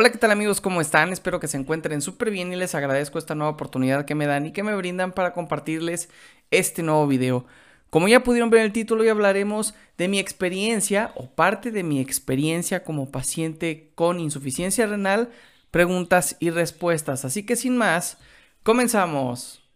Hola, ¿qué tal amigos? ¿Cómo están? Espero que se encuentren súper bien y les agradezco esta nueva oportunidad que me dan y que me brindan para compartirles este nuevo video. Como ya pudieron ver en el título, hoy hablaremos de mi experiencia o parte de mi experiencia como paciente con insuficiencia renal, preguntas y respuestas. Así que sin más, comenzamos.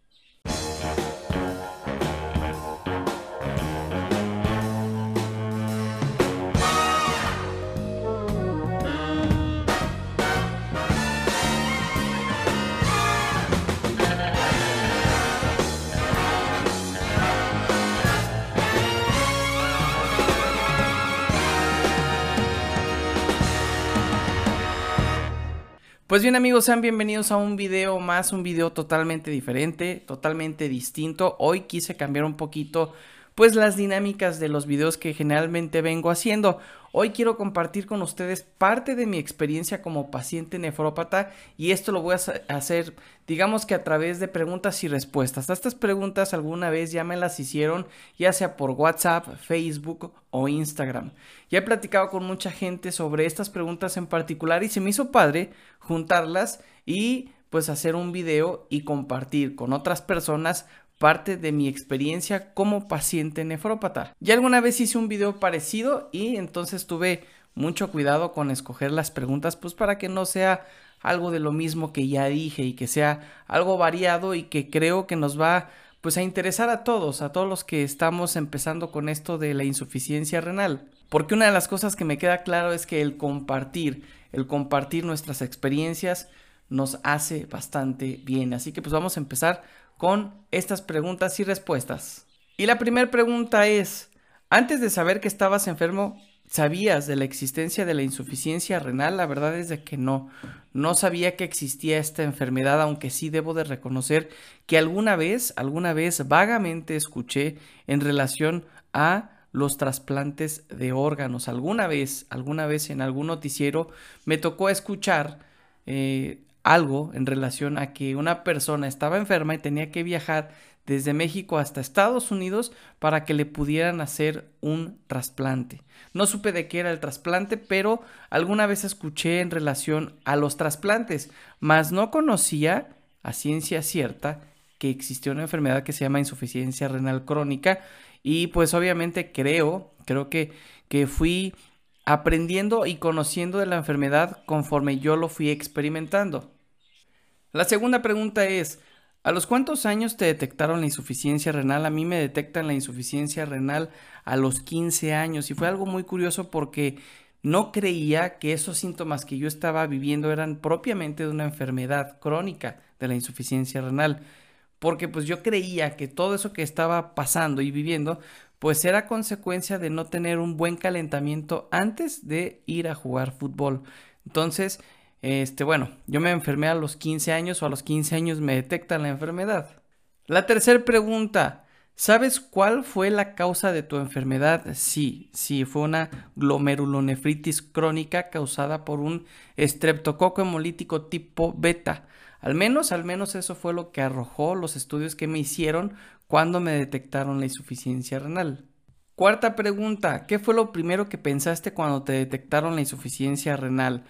Pues bien amigos, sean bienvenidos a un video más, un video totalmente diferente, totalmente distinto. Hoy quise cambiar un poquito pues las dinámicas de los videos que generalmente vengo haciendo. Hoy quiero compartir con ustedes parte de mi experiencia como paciente nefrópata y esto lo voy a hacer digamos que a través de preguntas y respuestas. Estas preguntas alguna vez ya me las hicieron ya sea por WhatsApp, Facebook o Instagram. Ya he platicado con mucha gente sobre estas preguntas en particular y se me hizo padre juntarlas y pues hacer un video y compartir con otras personas parte de mi experiencia como paciente nefrópata. Ya alguna vez hice un video parecido y entonces tuve mucho cuidado con escoger las preguntas pues para que no sea algo de lo mismo que ya dije y que sea algo variado y que creo que nos va pues a interesar a todos, a todos los que estamos empezando con esto de la insuficiencia renal. Porque una de las cosas que me queda claro es que el compartir, el compartir nuestras experiencias nos hace bastante bien. Así que pues vamos a empezar con estas preguntas y respuestas. Y la primera pregunta es, antes de saber que estabas enfermo, ¿sabías de la existencia de la insuficiencia renal? La verdad es de que no. No sabía que existía esta enfermedad, aunque sí debo de reconocer que alguna vez, alguna vez vagamente escuché en relación a los trasplantes de órganos. Alguna vez, alguna vez en algún noticiero me tocó escuchar eh, algo en relación a que una persona estaba enferma y tenía que viajar desde México hasta Estados Unidos para que le pudieran hacer un trasplante. No supe de qué era el trasplante, pero alguna vez escuché en relación a los trasplantes, mas no conocía a ciencia cierta que existía una enfermedad que se llama insuficiencia renal crónica y pues obviamente creo, creo que, que fui aprendiendo y conociendo de la enfermedad conforme yo lo fui experimentando. La segunda pregunta es, ¿a los cuántos años te detectaron la insuficiencia renal? A mí me detectan la insuficiencia renal a los 15 años y fue algo muy curioso porque no creía que esos síntomas que yo estaba viviendo eran propiamente de una enfermedad crónica de la insuficiencia renal, porque pues yo creía que todo eso que estaba pasando y viviendo pues era consecuencia de no tener un buen calentamiento antes de ir a jugar fútbol. Entonces, este, bueno, yo me enfermé a los 15 años o a los 15 años me detectan la enfermedad. La tercera pregunta, ¿sabes cuál fue la causa de tu enfermedad? Sí, sí, fue una glomerulonefritis crónica causada por un estreptococo hemolítico tipo beta. Al menos, al menos eso fue lo que arrojó los estudios que me hicieron cuando me detectaron la insuficiencia renal. Cuarta pregunta, ¿qué fue lo primero que pensaste cuando te detectaron la insuficiencia renal?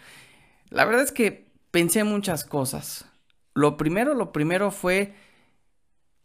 La verdad es que pensé muchas cosas. Lo primero, lo primero fue,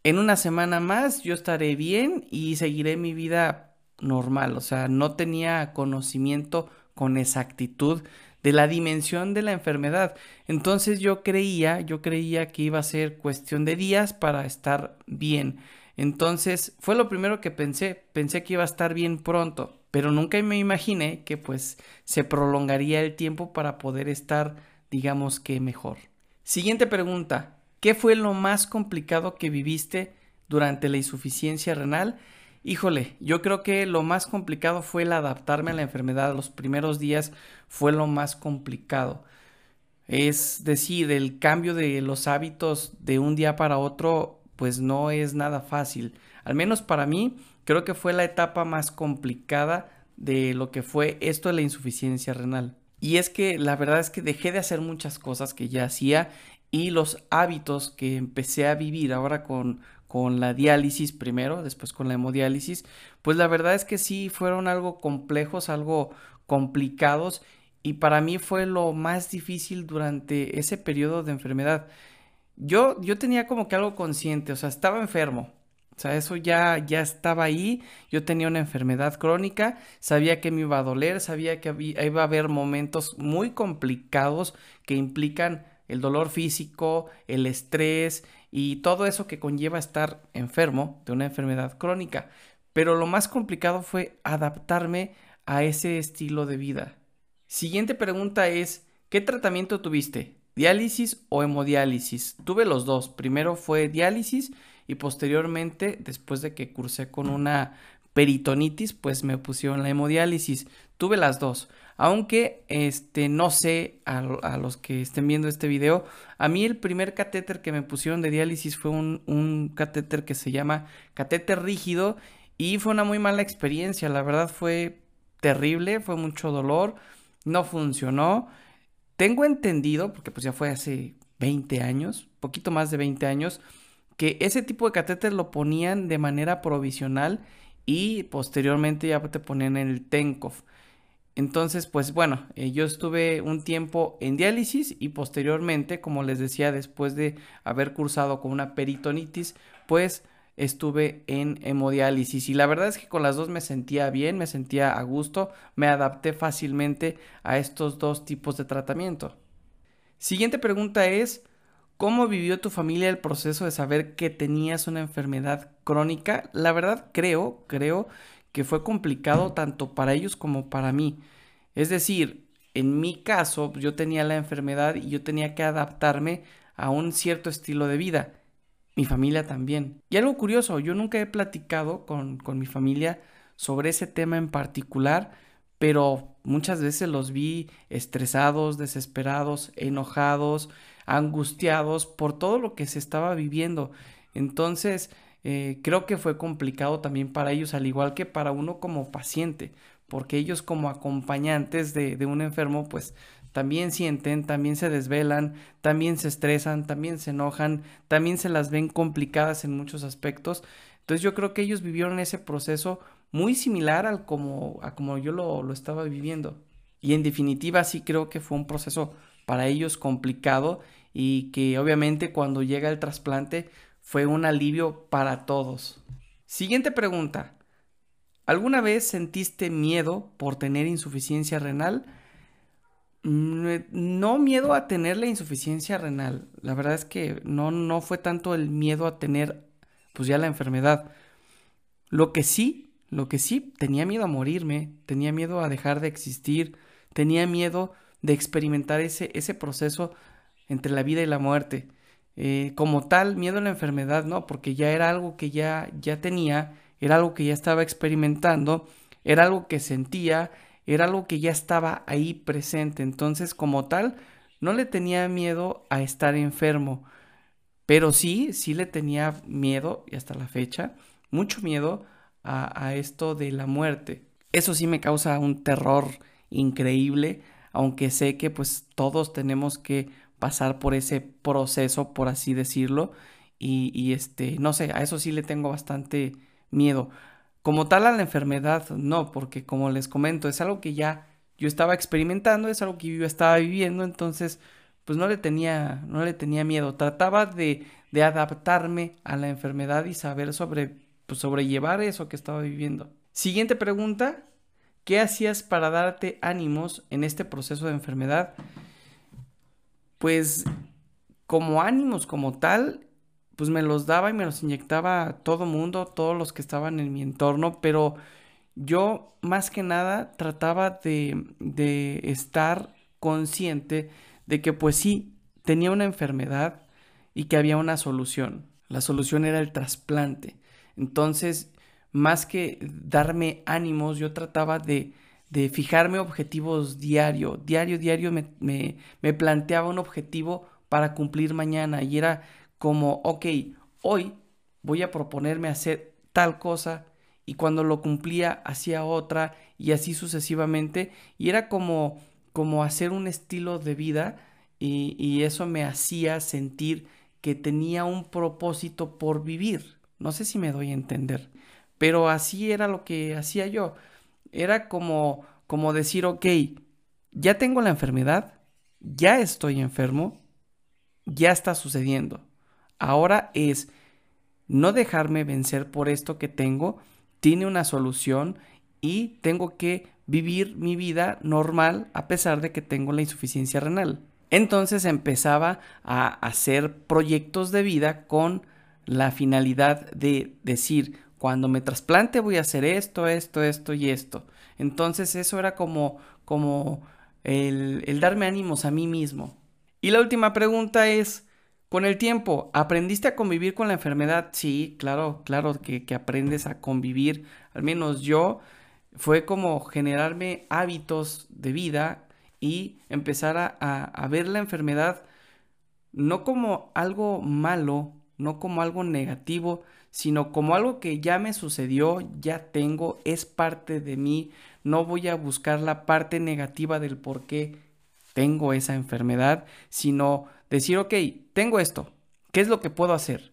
en una semana más yo estaré bien y seguiré mi vida normal. O sea, no tenía conocimiento con exactitud de la dimensión de la enfermedad. Entonces yo creía, yo creía que iba a ser cuestión de días para estar bien. Entonces fue lo primero que pensé, pensé que iba a estar bien pronto pero nunca me imaginé que pues se prolongaría el tiempo para poder estar, digamos que mejor. Siguiente pregunta, ¿qué fue lo más complicado que viviste durante la insuficiencia renal? Híjole, yo creo que lo más complicado fue el adaptarme a la enfermedad. Los primeros días fue lo más complicado. Es decir, el cambio de los hábitos de un día para otro, pues no es nada fácil. Al menos para mí, creo que fue la etapa más complicada de lo que fue esto de la insuficiencia renal. Y es que la verdad es que dejé de hacer muchas cosas que ya hacía y los hábitos que empecé a vivir ahora con, con la diálisis primero, después con la hemodiálisis, pues la verdad es que sí fueron algo complejos, algo complicados y para mí fue lo más difícil durante ese periodo de enfermedad. Yo, yo tenía como que algo consciente, o sea, estaba enfermo, o sea, eso ya, ya estaba ahí. Yo tenía una enfermedad crónica, sabía que me iba a doler, sabía que iba a haber momentos muy complicados que implican el dolor físico, el estrés y todo eso que conlleva estar enfermo de una enfermedad crónica. Pero lo más complicado fue adaptarme a ese estilo de vida. Siguiente pregunta es, ¿qué tratamiento tuviste? ¿Diálisis o hemodiálisis? Tuve los dos. Primero fue diálisis y posteriormente, después de que cursé con una peritonitis, pues me pusieron la hemodiálisis. Tuve las dos. Aunque este no sé a, los que estén viendo este video, a mí el primer catéter que me pusieron de diálisis fue un, un catéter que se llama catéter rígido y fue una muy mala experiencia. La verdad fue terrible, fue mucho dolor, no funcionó. Tengo entendido, porque pues ya fue hace 20 años, poquito más de 20 años, que ese tipo de catéter lo ponían de manera provisional y posteriormente ya te ponían en el TENCOF. Entonces, pues bueno, eh, yo estuve un tiempo en diálisis y posteriormente, como les decía, después de haber cursado con una peritonitis, pues estuve en hemodiálisis y la verdad es que con las dos me sentía bien, me sentía a gusto, me adapté fácilmente a estos dos tipos de tratamiento. Siguiente pregunta es, ¿Cómo vivió tu familia el proceso de saber que tenías una enfermedad crónica? La verdad creo, creo que fue complicado tanto para ellos como para mí. Es decir, en mi caso yo tenía la enfermedad y yo tenía que adaptarme a un cierto estilo de vida. Mi familia también. Y algo curioso, yo nunca he platicado con, con mi familia sobre ese tema en particular, pero muchas veces los vi estresados, desesperados, enojados, angustiados por todo lo que se estaba viviendo. Entonces, eh, creo que fue complicado también para ellos, al igual que para uno como paciente, porque ellos como acompañantes de, de un enfermo, pues también sienten, también se desvelan, también se estresan, también se enojan, también se las ven complicadas en muchos aspectos. Entonces yo creo que ellos vivieron ese proceso muy similar al como, a como yo lo, lo estaba viviendo. Y en definitiva sí creo que fue un proceso para ellos complicado y que obviamente cuando llega el trasplante fue un alivio para todos. Siguiente pregunta. ¿Alguna vez sentiste miedo por tener insuficiencia renal? Mm, eh, no miedo a tener la insuficiencia renal. La verdad es que no, no fue tanto el miedo a tener pues ya la enfermedad. Lo que sí, lo que sí, tenía miedo a morirme, tenía miedo a dejar de existir, tenía miedo de experimentar ese, ese proceso entre la vida y la muerte. Eh, como tal, miedo a la enfermedad, no, porque ya era algo que ya, ya tenía, era algo que ya estaba experimentando, era algo que sentía, era algo que ya estaba ahí presente. Entonces, como tal, no le tenía miedo a estar enfermo, pero sí, sí le tenía miedo, y hasta la fecha, mucho miedo a, a esto de la muerte. Eso sí me causa un terror increíble, aunque sé que pues todos tenemos que pasar por ese proceso, por así decirlo. Y, este, no sé, a eso sí le tengo bastante miedo. Como tal a la enfermedad, no, porque como les comento, es algo que ya yo estaba experimentando, es algo que yo estaba viviendo, entonces, pues no le tenía, no le tenía miedo. Trataba de, adaptarme a la enfermedad y saber sobre, pues, sobrellevar eso que estaba viviendo. Siguiente pregunta, ¿qué hacías para darte ánimos en este proceso de enfermedad? pues como ánimos como tal, pues me los daba y me los inyectaba a todo mundo, todos los que estaban en mi entorno, pero yo más que nada trataba de, de estar consciente de que pues sí, tenía una enfermedad y que había una solución. La solución era el trasplante. Entonces, más que darme ánimos, yo trataba de, de fijarme objetivos diario, diario, diario me, me, planteaba un objetivo para cumplir mañana y era como, ok, hoy voy a proponerme hacer tal cosa y cuando lo cumplía hacía otra y así sucesivamente y era como, como hacer un estilo de vida y, y eso me hacía sentir que tenía un propósito por vivir. No sé si me doy a entender, pero así era lo que hacía yo era como, como decir, ok, ya tengo la enfermedad, ya estoy enfermo, ya está sucediendo. Ahora es no dejarme vencer por esto que tengo, tiene una solución y tengo que vivir mi vida normal a pesar de que tengo la insuficiencia renal. Entonces empezaba a hacer proyectos de vida con la finalidad de decir, cuando me trasplante voy a hacer esto, esto, esto y esto. Entonces eso era como, como el, el darme ánimos a mí mismo. Y la última pregunta es, con el tiempo, ¿aprendiste a convivir con la enfermedad? Sí, claro, claro que, aprendes a convivir. Al menos yo fue como generarme hábitos de vida y empezar a, ver la enfermedad no como algo malo, no como algo negativo, sino como algo que ya me sucedió, ya tengo, es parte de mí. No voy a buscar la parte negativa del por qué tengo esa enfermedad, sino decir, ok, tengo esto, ¿qué es lo que puedo hacer?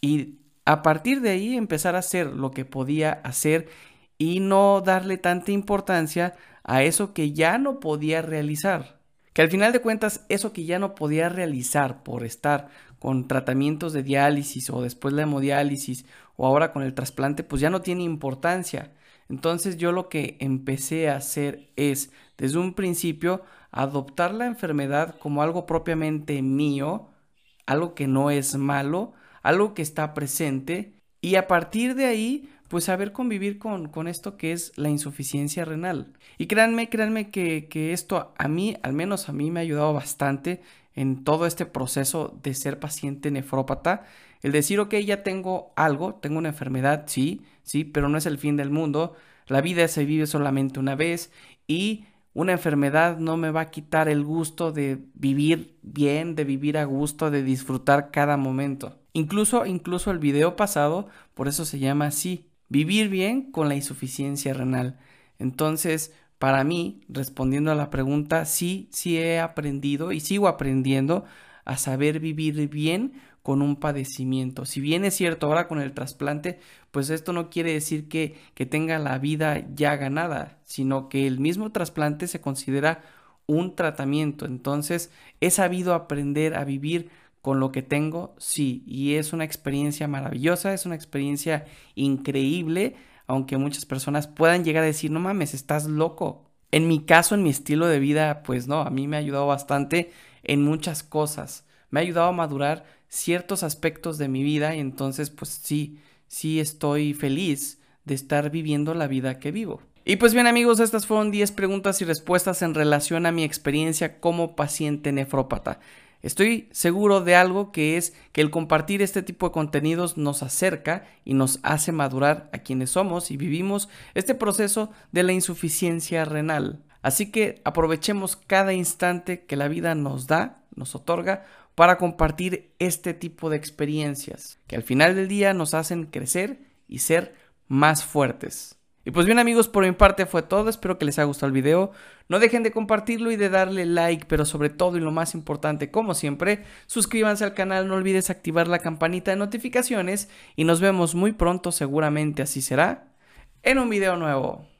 Y a partir de ahí empezar a hacer lo que podía hacer y no darle tanta importancia a eso que ya no podía realizar. Que al final de cuentas, eso que ya no podía realizar por estar con tratamientos de diálisis o después la hemodiálisis o ahora con el trasplante, pues ya no tiene importancia. Entonces yo lo que empecé a hacer es, desde un principio, adoptar la enfermedad como algo propiamente mío, algo que no es malo, algo que está presente, y a partir de ahí pues saber convivir con, con, esto que es la insuficiencia renal. Y créanme, créanme que, que, esto a mí, al menos a mí, me ha ayudado bastante en todo este proceso de ser paciente nefrópata. El decir, ok, ya tengo algo, tengo una enfermedad, sí, sí, pero no es el fin del mundo. La vida se vive solamente una vez y una enfermedad no me va a quitar el gusto de vivir bien, de vivir a gusto, de disfrutar cada momento. Incluso, incluso el video pasado, por eso se llama así, vivir bien con la insuficiencia renal. Entonces, para mí, respondiendo a la pregunta, sí, sí he aprendido y sigo aprendiendo a saber vivir bien con un padecimiento. Si bien es cierto ahora con el trasplante, pues esto no quiere decir que, que tenga la vida ya ganada, sino que el mismo trasplante se considera un tratamiento. Entonces, he sabido aprender a vivir con lo que tengo, sí, y es una experiencia maravillosa, es una experiencia increíble, aunque muchas personas puedan llegar a decir, no mames, estás loco. En mi caso, en mi estilo de vida, pues no, a mí me ha ayudado bastante en muchas cosas, me ha ayudado a madurar ciertos aspectos de mi vida y entonces, pues sí, sí estoy feliz de estar viviendo la vida que vivo. Y pues bien amigos, estas fueron 10 preguntas y respuestas en relación a mi experiencia como paciente nefrópata. Estoy seguro de algo que es que el compartir este tipo de contenidos nos acerca y nos hace madurar a quienes somos y vivimos este proceso de la insuficiencia renal. Así que aprovechemos cada instante que la vida nos da, nos otorga, para compartir este tipo de experiencias que al final del día nos hacen crecer y ser más fuertes. Y pues bien amigos, por mi parte fue todo, espero que les haya gustado el video, no dejen de compartirlo y de darle like, pero sobre todo y lo más importante, como siempre, suscríbanse al canal, no olvides activar la campanita de notificaciones y nos vemos muy pronto, seguramente así será, en un video nuevo.